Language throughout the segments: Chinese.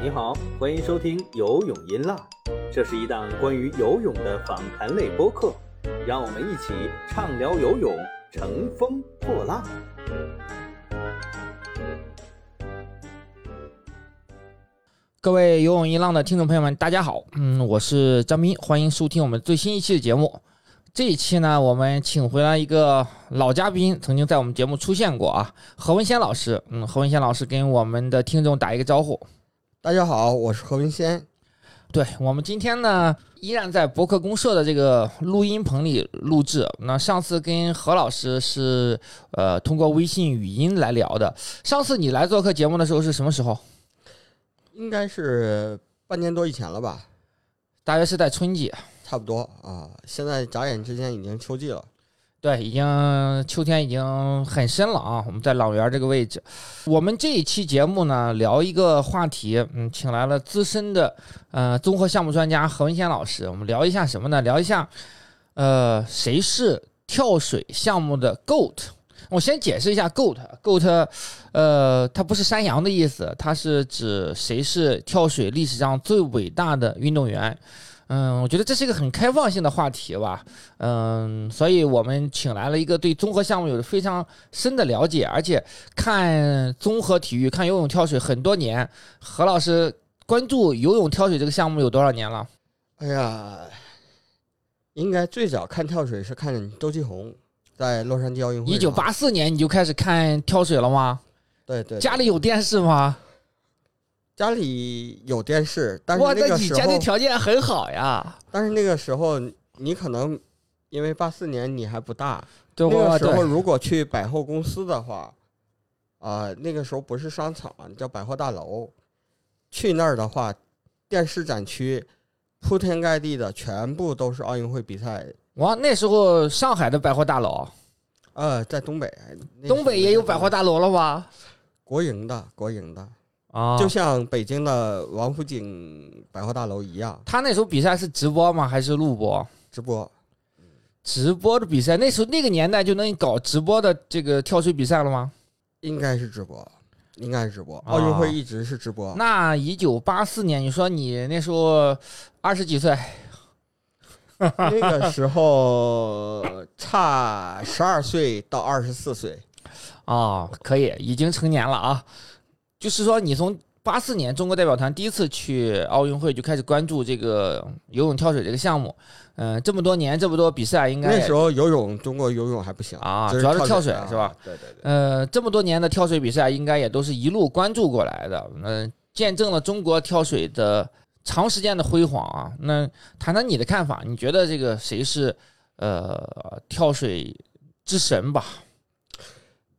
你好，欢迎收听游泳音浪，这是一档关于游泳的访谈类播客，让我们一起畅聊游泳，乘风破浪。各位游泳音浪的听众朋友们，大家好，嗯，我是张斌，欢迎收听我们最新一期的节目。这一期呢，我们请回来一个老嘉宾，曾经在我们节目出现过啊，何文先老师。嗯，何文先老师跟我们的听众打一个招呼。大家好，我是何文先。对我们今天呢，依然在博客公社的这个录音棚里录制。那上次跟何老师是呃通过微信语音来聊的。上次你来做客节目的时候是什么时候？应该是半年多以前了吧，大约是在春季，差不多啊。现在眨眼之间已经秋季了，对，已经秋天已经很深了啊。我们在朗园这个位置，我们这一期节目呢，聊一个话题，嗯，请来了资深的呃综合项目专家何文先老师，我们聊一下什么呢？聊一下呃谁是跳水项目的 GOAT。我先解释一下，GOAT，GOAT，呃，它不是山羊的意思，它是指谁是跳水历史上最伟大的运动员。嗯，我觉得这是一个很开放性的话题吧。嗯，所以我们请来了一个对综合项目有着非常深的了解，而且看综合体育、看游泳、跳水很多年。何老师关注游泳、跳水这个项目有多少年了？哎呀，应该最早看跳水是看周继红。在洛杉矶奥运会，一九八四年你就开始看跳水了吗？对对，家里有电视吗？家里有电视，但是那个时候家庭条件很好呀。但是那个时候你可能因为八四年你还不大，那个时候如果去百货公司的话，啊，那个时候不是商场，叫百货大楼，去那儿的话，电视展区铺天盖地的，全部都是奥运会比赛。哇，那时候上海的百货大楼，呃，在东北，东北也有百货大楼了吧？国营的，国营的啊，就像北京的王府井百货大楼一样。他那时候比赛是直播吗？还是录播？直播，直播的比赛，那时候那个年代就能搞直播的这个跳水比赛了吗？应该是直播，应该是直播。奥运会一直是直播。那一九八四年，你说你那时候二十几岁？那个时候差十二岁到二十四岁，啊，可以，已经成年了啊。就是说，你从八四年中国代表团第一次去奥运会就开始关注这个游泳、跳水这个项目，嗯，这么多年这么多比赛，应该那时候游泳中国游泳还不行啊，主要是跳水是吧？对对对。呃，这么多年的跳水比赛，应该也都是一路关注过来的，嗯，见证了中国跳水的。长时间的辉煌啊，那谈谈你的看法？你觉得这个谁是呃跳水之神吧？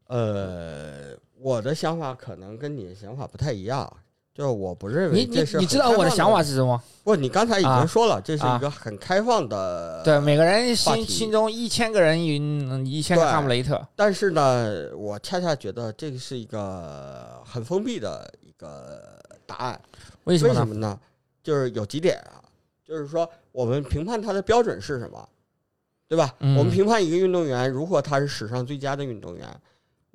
呃，我的想法可能跟你的想法不太一样，就是我不认为你你你知道我的想法是什么？不，你刚才已经说了，这是一个很开放的，对每个人心心中一千个人有一千个哈姆雷特。但是呢，我恰恰觉得这个是一个很封闭的一个答案。为什么呢？就是有几点啊，就是说我们评判他的标准是什么，对吧？我们评判一个运动员，如果他是史上最佳的运动员，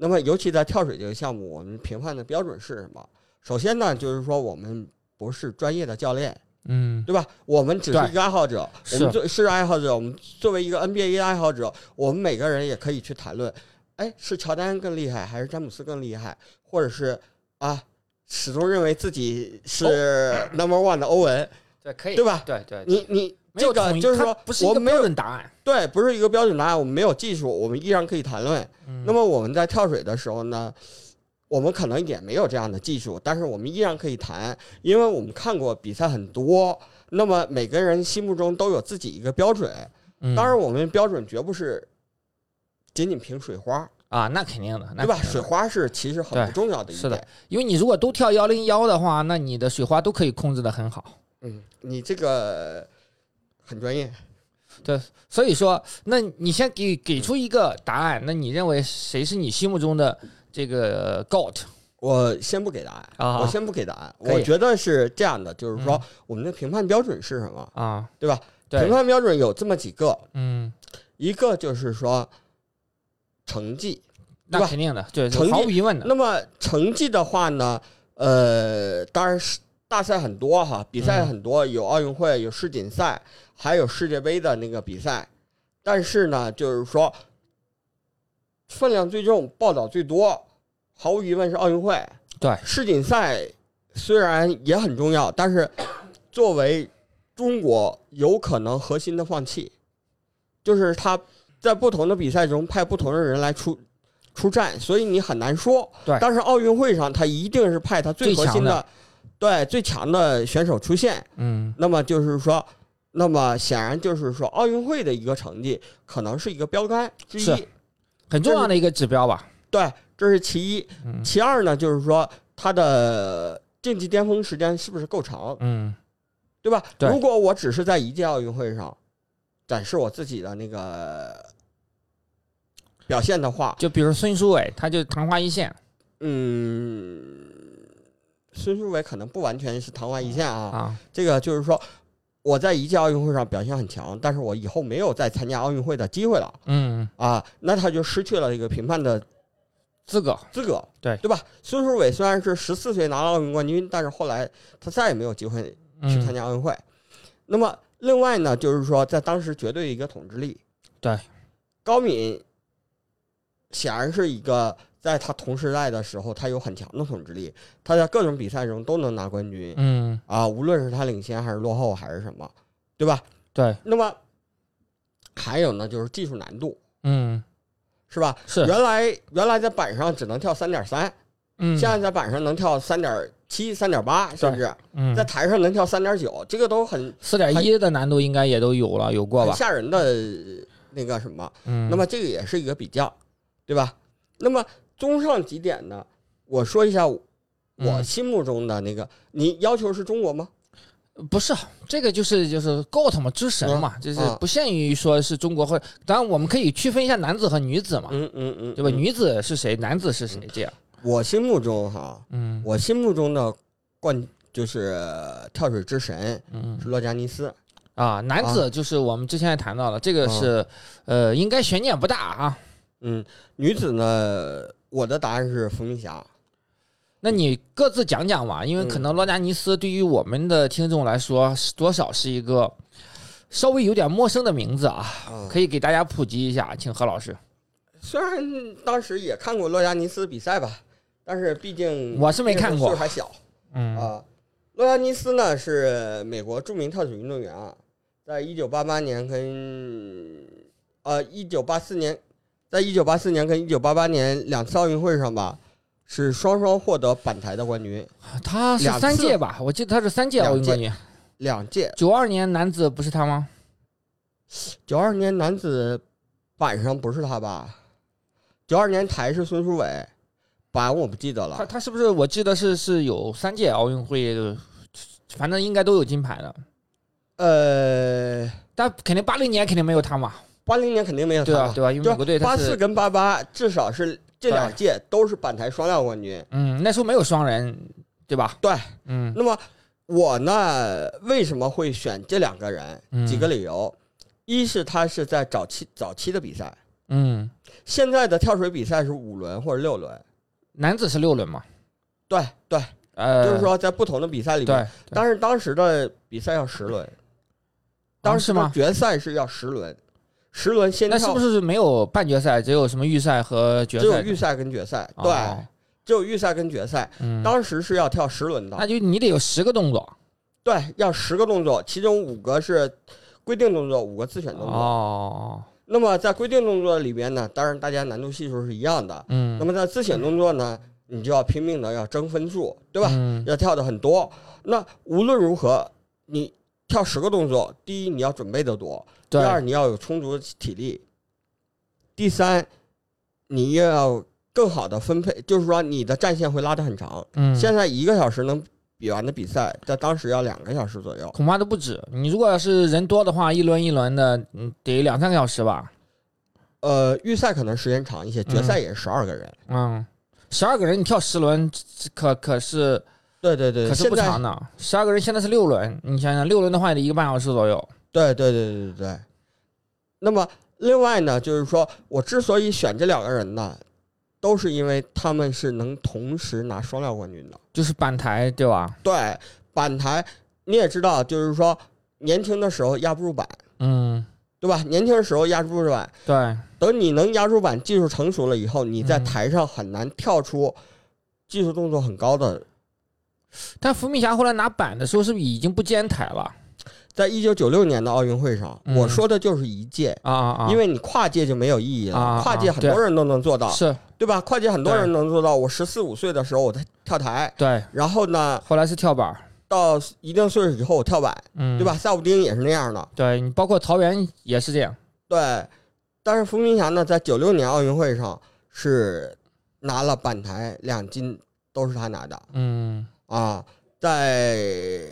那么尤其在跳水这个项目，我们评判的标准是什么？首先呢，就是说我们不是专业的教练，嗯，对吧？我们只是一个爱好者，我们作是爱好者，我们作为一个 NBA 的爱好者，我们每个人也可以去谈论，哎，是乔丹更厉害，还是詹姆斯更厉害，或者是啊？始终认为自己是 number one 的欧文，对，可以，对吧？对对，你你这个就是说，不是一个标准答案，对，不是一个标准答案。我们没有技术，我们依然可以谈论。那么我们在跳水的时候呢，我们可能也没有这样的技术，但是我们依然可以谈，因为我们看过比赛很多。那么每个人心目中都有自己一个标准，当然我们标准绝不是仅仅凭水花。啊，那肯定的，对吧？水花是其实很不重要的一点，是的，因为你如果都跳幺零幺的话，那你的水花都可以控制的很好。嗯，你这个很专业，对，所以说，那你先给给出一个答案，那你认为谁是你心目中的这个 GOAT？我先不给答案啊，我先不给答案，我觉得是这样的，就是说我们的评判标准是什么啊？对吧？评判标准有这么几个，嗯，一个就是说。成绩，那肯定的，对，成绩毫无疑问的。那么成绩的话呢，呃，当然是大赛很多哈，比赛很多，有奥运会，有世锦赛，还有世界杯的那个比赛。但是呢，就是说分量最重、报道最多，毫无疑问是奥运会。对，世锦赛虽然也很重要，但是作为中国有可能核心的放弃，就是他在不同的比赛中派不同的人来出出战，所以你很难说。对但是奥运会上他一定是派他最核心最的对最强的选手出现。嗯，那么就是说，那么显然就是说，奥运会的一个成绩可能是一个标杆之是一。很重要的一个指标吧。对，这是其一。嗯其二呢，就是说他的竞技巅峰时间是不是够长，嗯，对吧？对如果我只是在一届奥运会上展示我自己的那个表现的话，就比如孙书伟，他就昙花一现嗯，孙书伟可能不完全是昙花一现啊。啊。这个就是说，我在一届奥运会上表现很强，但是我以后没有再参加奥运会的机会了嗯，啊，那他就失去了这个评判的资格资格，对对吧？孙书伟虽然是十四岁拿了奥运冠军，但是后来他再也没有机会去参嗯，加奥运会。那么另外呢，就是说在当时绝对一个统治力，对，高敏显然是一个在他同时代的时候，他有很强的统治力，他在各种比赛中都能拿冠军嗯，啊，无论是他领先还是落后还是什么，对吧？对，那么还有呢，就是技术难度，嗯，是吧？是，原来原来在板上只能跳三点三，嗯，现在在板上能跳三点七、三点八，甚至嗯在，台上能跳三点九，这个都很四点一的难度应该也都有了，有过很吧？吓人的那个什么。嗯，那么这个也是一个比较，对吧？那么综上几点呢？我说一下我嗯心目中的那个，你要求是中国吗？不是这个就是就是 GOAT 嘛，之神嘛，就是啊不限于说是中国或者，当然我们可以区分一下男子和女子嘛，嗯嗯嗯，对吧？嗯女子是谁，男子是谁，这样，我心目中哈，嗯我心目中的冠就是跳水之神嗯是洛加尼斯。啊，男子就是我们之前也谈到了，这个是呃，应该悬念不大啊。嗯，女子呢，我的答案是伏明霞。那你各自讲讲吧，因为可能罗加尼斯对于我们的听众来说，是多少是一个稍微有点陌生的名字啊，啊，可以给大家普及一下，请何老师。虽然当时也看过洛加尼斯比赛吧，但是毕竟我是没看过岁数还小嗯啊。洛加尼斯呢是美国著名跳水运动员啊，在一九八八年跟呃一九八四年，在一九八四年跟一九八八年两次奥运会上吧，是双双获得板台的冠军，他是三届吧？我记得他是三届奥运冠军。两届。九二年男子不是他吗？九二年男子板上不是他吧？九二年台是孙书伟，板我不记得了。他他是不是？我记得是是有三届奥运会的，反正应该都有金牌的。呃，但肯定八零年肯定没有他嘛，八零年肯定没有他了，对啊对吧？因为美国队八四跟八八至少是这两届都是板台双料冠军。嗯，那时候没有双人，对吧？对，嗯。那么我呢，为什么会选这两个人？嗯。几个理由，一是他是在早期早期的比赛，嗯，现在的跳水比赛是五轮或者六轮。男子是六轮嘛？对对，呃，就是说在不同的比赛里面，但是当时的比赛要十轮，当时决赛是要十轮，十轮先那是，不是没有半决赛，只有什么预赛和决赛？只有预赛跟决赛，哦对，只有预赛跟决赛，嗯，当时是要跳十轮的那，就你得有十个动作对，要十个动作，其中五个是规定动作，五个自选动作。哦，那么在规定动作里边呢，当然大家难度系数是一样的。嗯，那么在自选动作呢，你就要拼命的要争分数，对吧？嗯要跳的很多。那无论如何，你跳十个动作，第一你要准备的多，第，二你要有充足的体力，第三你又要更好的分配，就是说你的战线会拉得很长。嗯，现在一个小时能比完的比赛，在当时要两个小时左右。恐怕都不止。你如果要是人多的话，一轮一轮的，嗯，得两三个小时吧。呃，预赛可能时间长一些，决赛也是十二个人。嗯，十二个人你跳十轮，可可是对对对，可是不长的。十二个人现在是六轮，你想想六轮的话也得一个半小时左右。对对对对对对。那么另外呢，就是说我之所以选这两个人呢，都是因为他们是能同时拿双料冠军的。就是板台对吧？对，板台你也知道，就是说年轻的时候压不住板，嗯，对吧？年轻的时候压不住板，对，等你能压住板，技术成熟了以后，你在嗯台上很难跳出技术动作很高的。但伏米霞后来拿板的时候，是不是已经不尖台了？在一九九六年的奥运会上，嗯我说的就是一届。啊啊啊！因为你跨界就没有意义了，跨界很多人都能做到，是对吧？跨界很多人能做到。我十四五岁的时候我在跳台，对，然后呢，后来是跳板，到一定岁数以后我跳板，嗯，对吧？？萨布丁也是那样的，对你包括曹原也是这样，对。但是伏明霞呢，在九六年奥运会上是拿了板台两金，都是她拿的嗯啊。在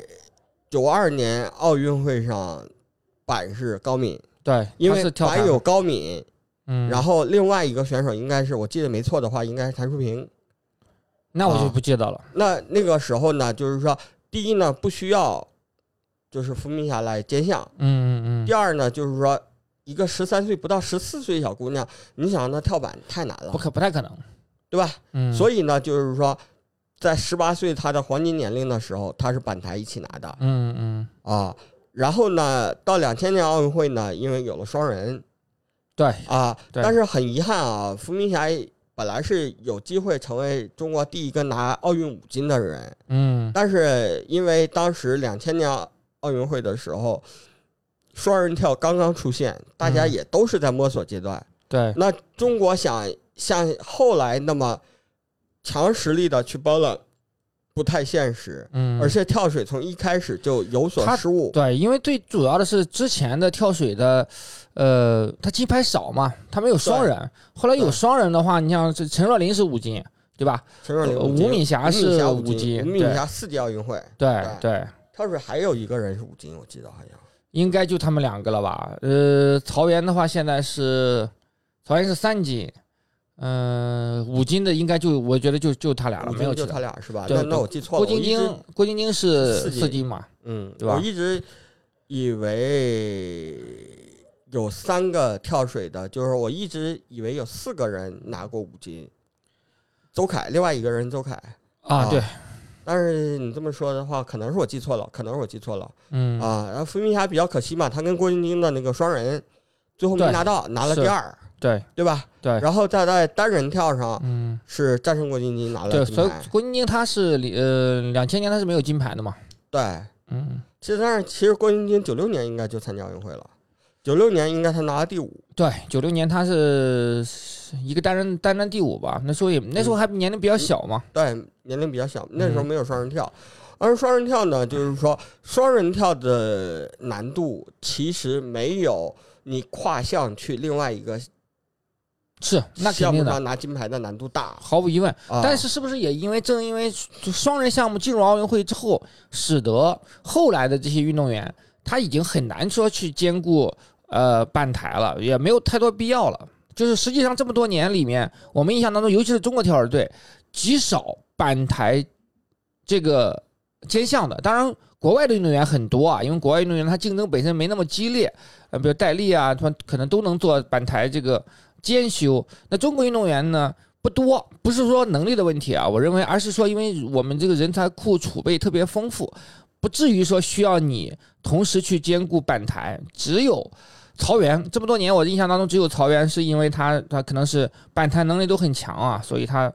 九二年奥运会上，板是高敏，对，因为板板有高敏，嗯，然后另外一个选手应该是我记得没错的话，应该是谭淑萍。那我就啊。不记得了，那那个时候呢，就是说，第一呢不需要，就是伏明霞来兼项；嗯嗯嗯。第二呢，就是说，一个十三岁不到十四岁小姑娘，你想让她跳板太难嗯，了。不，可不太可能，对吧？嗯，所以呢，就是说，在十八岁他的黄金年龄的时候，他是板台一起拿的嗯嗯，啊。然后呢，到两千年奥运会呢，因为有了双人对，啊，对但是很遗憾啊，伏明霞本来是有机会成为中国第一个拿奥运五金的人，嗯但是因为当时两千年奥运会的时候，双人跳刚刚出现，大家嗯也都是在摸索阶段。对，那中国想像后来那么强实力的去 balance，不太现实。嗯，而且跳水从一开始就有所失误，对，因为最主要的是之前的跳水的，呃，他金牌少嘛，他没有双人。后来有双人的话，你像这陈若琳是五金，对吧？陈若琳吴敏霞是五金吴敏霞四届奥运会对对对，跳水还有一个人是五金，我记得好像。应该就他们两个了吧？呃，曹原的话现在是曹原是三金，嗯、五金的应该就我觉得就就他俩了，没有就他。俩是吧？那那我记错了。郭晶晶，郭晶晶是四金嘛？嗯，对吧我一直以为有三个跳水的，就是我一直以为有四个人拿过五金，邹凯，另外一个人邹凯。啊，啊对，但是你这么说的话，可能是我记错了，可能是我记错了嗯，啊。然后伏明霞比较可惜嘛，她跟郭晶晶的那个双人最后没拿到，拿了第二，对对吧？对，然后再在单人跳上嗯。是战胜郭晶晶拿了对，所以。郭晶晶她是呃两千年她是没有金牌的嘛，对，嗯，其实但是其实郭晶晶九六年应该就参加奥运会了，九六年应该她拿了第五。对，九六年她是一个单人单人第五吧，那时候也那时候还年龄比较小嘛，对，年龄比较小，那时候嗯没有双人跳。而双人跳呢，就是说双人跳的难度其实没有你跨项去另外一个是那肯定的，上拿金牌的难度大。毫无疑问。啊、但是是不是也因为正因为双人项目进入奥运会之后，使得后来的这些运动员他已经很难说去兼顾呃板台了，也没有太多必要了。就是实际上这么多年里面，我们印象当中，尤其是中国跳水队，极少板台这个兼项的。当然，国外的运动员很多啊，因为国外运动员他竞争本身没那么激烈，呃，比如戴笠啊，他们可能都能做板台这个兼修。那中国运动员呢不多，不是说能力的问题啊，我认为，而是说因为我们这个人才库储备特别丰富，不至于说需要你同时去兼顾板台。只有曹原这么多年，我印象当中只有曹原是因为他他可能是板台能力都很强啊，所以他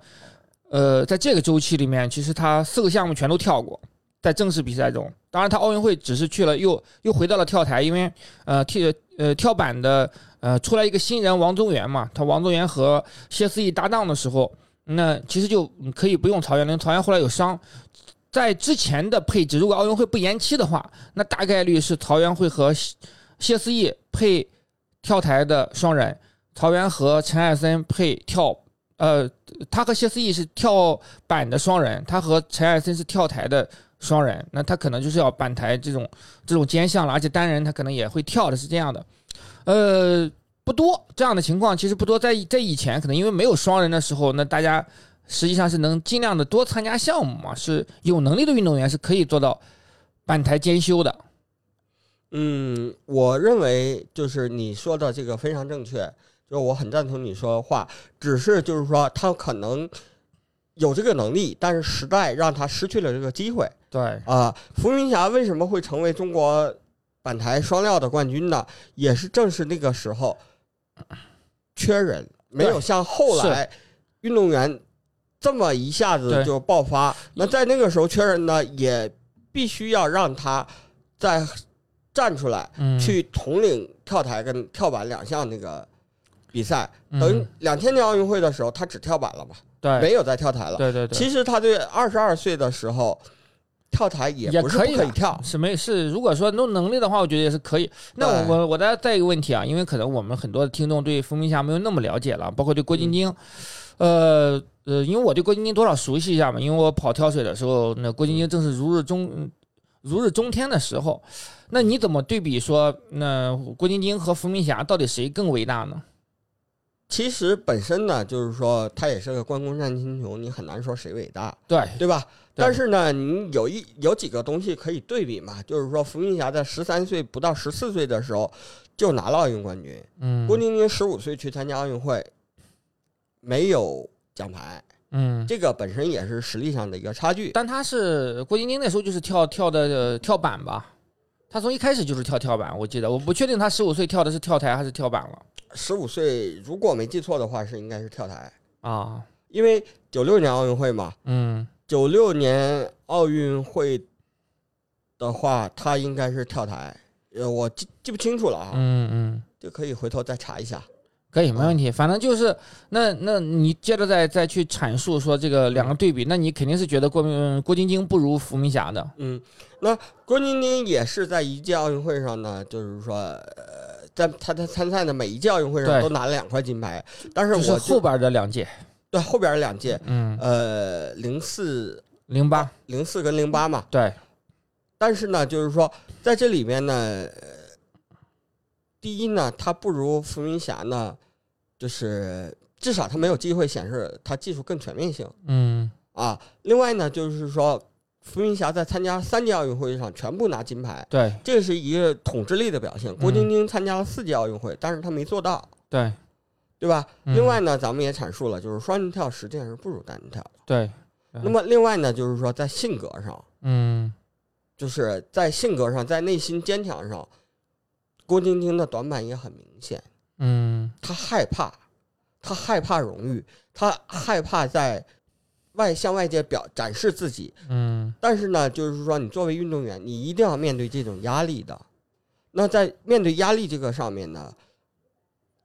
呃在这个周期里面，其实他四个项目全都跳过。在正式比赛中，当然他奥运会只是去了，又又回到了跳台，因为呃跳呃跳板的呃出来一个新人王宗源嘛，他王宗源和谢思义搭档的时候，那其实就可以不用曹原，因为曹原后来有伤，在之前的配置，如果奥运会不延期的话，那大概率是曹原会和谢思义配跳台的双人，曹原和陈艾森配跳。呃，他和谢思义是跳板的双人，他和陈艾森是跳台的双人，那他可能就是要板台这种这种兼项了，而且单人他可能也会跳的，是这样的。呃，不多这样的情况，其实不多。在在以前，可能因为没有双人的时候，那大家实际上是能尽量的多参加项目嘛，是有能力的运动员是可以做到半台兼修的。嗯，我认为就是你说的这个非常正确。就我很赞同你说的话，只是就是说他可能有这个能力，但是时代让他失去了这个机会对，啊。伏明霞为什么会成为中国板台双料的冠军呢？也是正是那个时候缺人，没有像后来运动员这么一下子就爆发。那在那个时候缺人呢，也必须要让他在站出来。嗯，去统领跳台跟跳板两项那个比赛。嗯等于两千年奥运会的时候，他只跳板了嘛，对，没有再跳台了。对对对，其实他对二十二岁的时候跳台也可以可以跳，是没是，如果说弄能力的话，我觉得也是可以。那我对我我再再一个问题啊，因为可能我们很多的听众对伏明霞没有那么了解了，包括对郭晶晶，呃呃，因为我对郭晶晶多少熟悉一下嘛，因为我跑跳水的时候，那郭晶晶正是如日中如日中天的时候。那你怎么对比说，那郭晶晶和伏明霞到底谁更伟大呢？其实本身呢，就是说他也是个关公战秦琼，你很难说谁伟大，对，对吧？但是呢，你有一有几个东西可以对比嘛，就是说伏明霞在十三岁不到十四岁的时候就拿了奥运冠军，嗯郭晶晶十五岁去参加奥运会，没有奖牌，嗯，这个本身也是实力上的一个差距。但他是郭晶晶那时候就是跳跳的、呃跳板吧，他从一开始就是跳跳板，我记得，我不确定他十五岁跳的是跳台还是跳板了十五岁，如果没记错的话，是应该是跳台，啊，因为九六年奥运会嘛，嗯。九六年奥运会的话，他应该是跳台，呃，我记记不清楚了啊，嗯嗯，就可以回头再查一下。可以没问题，反正就是那那你接着再再去阐述说这个两个对比，那你肯定是觉得郭明郭晶晶不如伏明霞的，嗯，那郭晶晶也是在一届奥运会上呢，就是说，呃，在他的参赛的每一届奥运会上都拿了两块金牌，但是就是我后边的两届，对后边的两届，嗯，呃，零四、零八，零四跟零八嘛，对，但是呢，就是说在这里面呢，呃第一呢，他不如伏明霞呢，就是至少他没有机会显示他技术更全面性嗯。啊。另外呢，就是说伏明霞在参加三届奥运会上全部拿金牌，对这是一个统治力的表现。郭晶晶参加了四届奥运会，但是她没做到，对对吧？嗯另外呢，咱们也阐述了，就是双人跳实际上是不如单人跳的。对，嗯那么另外呢，就是说在性格上。嗯就是在性格上，在内心坚强上，郭晶晶的短板也很明显。嗯她害怕，她害怕荣誉，她害怕在外向外界表展示自己。嗯但是呢，就是说，你作为运动员，你一定要面对这种压力的。那在面对压力这个上面呢，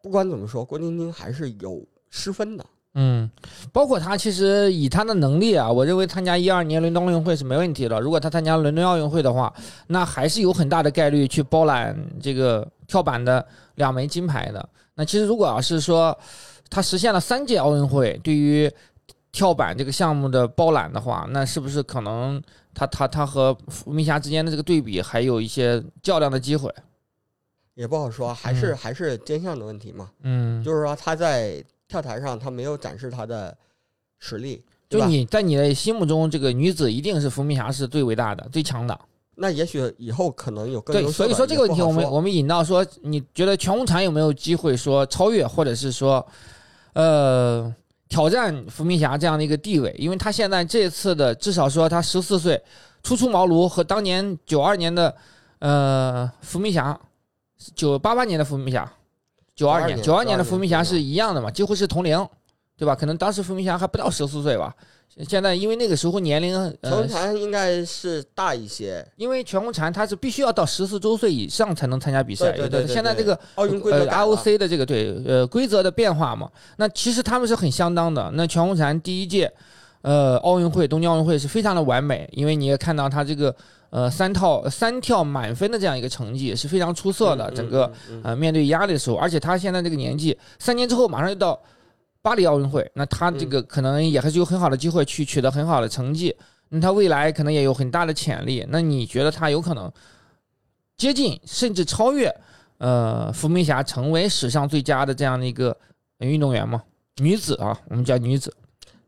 不管怎么说，郭晶晶还是有失分的。嗯，包括他其实以他的能力啊，我认为参加一二年伦敦奥运会是没问题的。如果他参加伦敦奥运会的话，那还是有很大的概率去包揽这个跳板的两枚金牌的。那其实如果要是说他实现了三届奥运会对于跳板这个项目的包揽的话，那是不是可能他他他和伏明霞之间的这个对比还有一些较量的机会？也不好说，还是、嗯还是肩项的问题嘛。嗯，就是说他在跳台上他没有展示他的实力，对就？你在你的心目中，这个女子一定是伏明霞是最伟大的、最强的。那也许以后可能有更对，所以说这个问题，我们我们引到说，你觉得全红婵有没有机会说超越，或者是说，呃，挑战伏明霞这样的一个地位？因为他现在这次的至少说他十四岁初出茅庐，和当年九二年的呃伏明霞，九八八年的伏明霞，九二年九二年的伏明霞是一样的嘛，几乎是同龄，对吧？可能当时伏明霞还不到十四岁吧。现在因为那个时候年龄呃陈红婵应该是大一些，因为全红婵她是必须要到十四周岁以上才能参加比赛，对对对现在这个奥运规则呃改了 ROC 的这个对呃规则的变化嘛，那其实他们是很相当的。那全红婵第一届呃奥运会东京奥运会是非常的完美，因为你也看到她这个呃三套三跳满分的这样一个成绩是非常出色的，嗯整个。呃面对压力的时候，而且她现在这个年纪，三年之后马上就到巴黎奥运会，那他这个可能也还是有很好的机会去取得很好的成绩。那他未来可能也有很大的潜力。那你觉得他有可能接近甚至超越呃伏明霞，成为史上最佳的这样的一个运动员吗？女子啊，我们叫女子。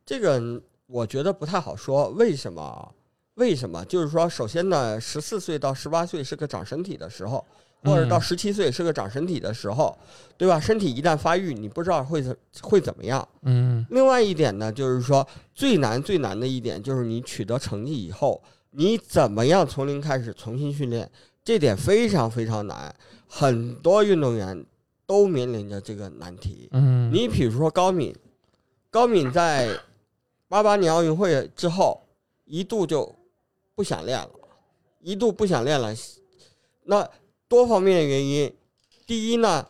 这个我觉得不太好说，为什么？为什么？就是说，首先呢，十四岁到十八岁是个长身体的时候，或者到嗯十七岁是个长身体的时候，对吧？身体一旦发育，你不知道会怎会怎么样。嗯另外一点呢，就是说最难最难的一点就是你取得成绩以后，你怎么样从零开始重新训练，这点非常非常难，很多运动员都面临着这个难题。嗯，你比如说高敏，高敏在八八年奥运会之后一度就不想练了，一度不想练了。那多方面的原因，第一呢，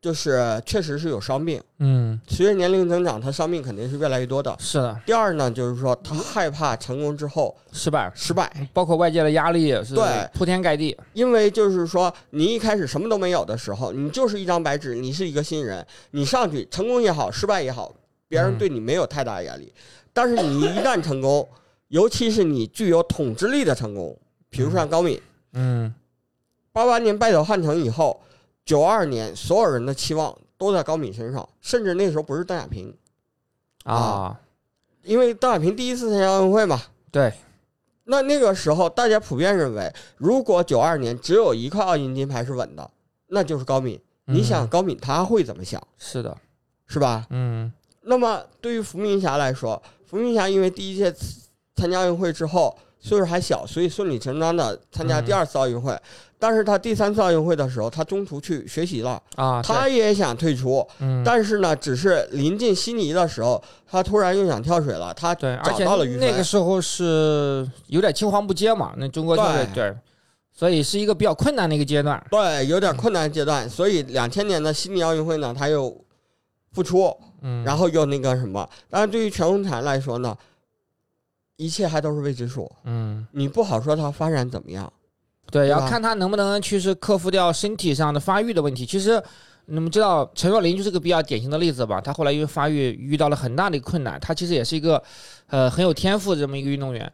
就是确实是有伤病，嗯。随着年龄增长，他伤病肯定是越来越多的。是的，第二呢，就是说他害怕成功之后失败，失败，包括外界的压力也是对。铺天盖地。因为就是说你一开始什么都没有的时候，你就是一张白纸，你是一个新人，你上去成功也好，失败也好，别人嗯对你没有太大压力。但是你一旦成功，尤其是你具有统治力的成功，比如说像高敏，嗯八八年败走汉城以后，九二年所有人的期望都在高敏身上，甚至那时候不是邓亚萍，啊，因为邓亚萍第一次参加奥运会嘛。对，那那个时候，大家普遍认为，如果九二年只有一块奥运金牌是稳的，那就是高敏。你想，嗯高敏他会怎么想，是的，是吧？嗯。那么对于伏明霞来说，伏明霞因为第一届参加奥运会之后岁数还小，所以顺理成章的参加第二次奥运会。但是他第三次奥运会的时候，他中途去学习了，啊，他也想退出，嗯但是呢，只是临近悉尼的时候，他突然又想跳水了，他对，找到了。那个时候是有点青黄不接嘛，那中国跳水对对，所以是一个比较困难的一个阶段。对，有点困难阶段，所以两千年的悉尼奥运会呢，他又复出，嗯，然后又那个什么。但是，对于全红婵来说呢，一切还都是未知数，嗯，你不好说它发展怎么样。对，要看他能不能去是克服掉身体上的发育的问题。其实你们知道陈若琳就是个比较典型的例子吧？他后来因为发育遇到了很大的困难，他其实也是一个呃很有天赋的这么一个运动员。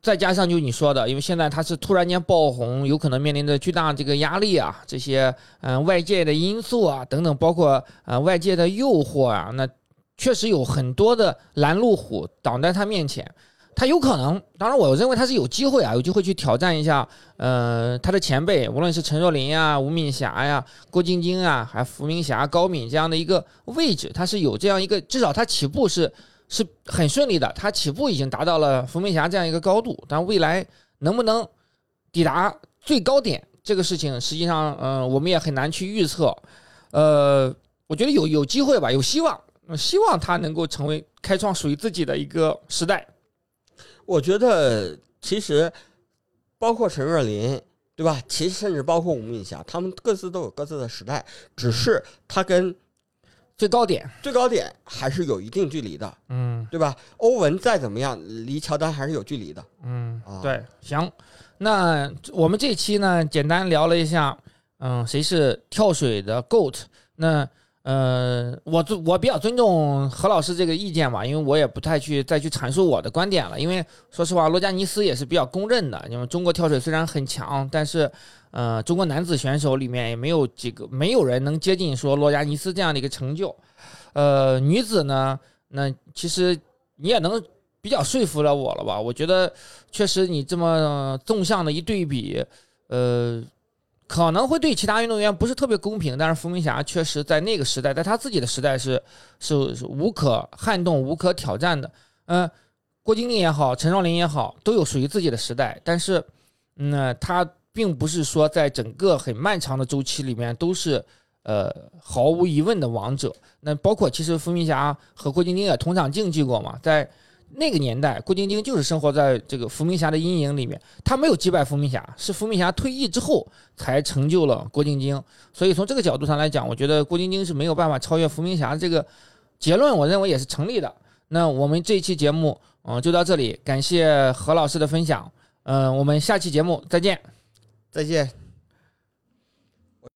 再加上就你说的，因为现在他是突然间爆红，有可能面临着巨大这个压力啊，这些嗯、呃外界的因素啊等等，包括呃外界的诱惑啊，那确实有很多的拦路虎挡在他面前。他有可能，当然我认为他是有机会啊，有机会去挑战一下呃，他的前辈，无论是陈若琳呀、吴敏霞呀、郭晶晶啊，还伏明霞、高敏这样的一个位置，他是有这样一个，至少他起步是是很顺利的，他起步已经达到了伏明霞这样一个高度，但未来能不能抵达最高点，这个事情实际上，嗯、我们也很难去预测。呃，我觉得有有机会吧，有希望，希望他能够成为开创属于自己的一个时代。我觉得其实包括陈若琳，对吧？其实甚至包括吴敏霞，他们各自都有各自的时代，只是他跟最高点，最高点还是有一定距离的，嗯对吧？欧文再怎么样，离乔丹还是有距离的。嗯啊，对，行，那我们这期呢，简单聊了一下，嗯，谁是跳水的 GOAT？那呃，我尊我比较尊重何老师这个意见吧，因为我也不太去再去阐述我的观点了。因为说实话，罗加尼斯也是比较公认的，因为中国跳水虽然很强，但是呃，中国男子选手里面也没有几个，没有人能接近说罗加尼斯这样的一个成就。呃，女子呢，那其实你也能比较说服了我了吧？我觉得确实你这么纵向的一对比，呃，可能会对其他运动员不是特别公平。但是伏明霞确实在那个时代，在她自己的时代是是无可撼动、无可挑战的。嗯、郭晶晶也好，陈若琳也好，都有属于自己的时代，但是，嗯，她并不是说在整个很漫长的周期里面都是。呃，毫无疑问的王者。那包括其实伏明霞和郭晶晶也同场竞技过嘛，在那个年代，郭晶晶就是生活在这个伏明霞的阴影里面，她没有击败伏明霞，是伏明霞退役之后才成就了郭晶晶。所以从这个角度上来讲，我觉得郭晶晶是没有办法超越伏明霞这个结论，我认为也是成立的。那我们这一期节目，嗯、就到这里，感谢何老师的分享，嗯、我们下期节目再见。再见。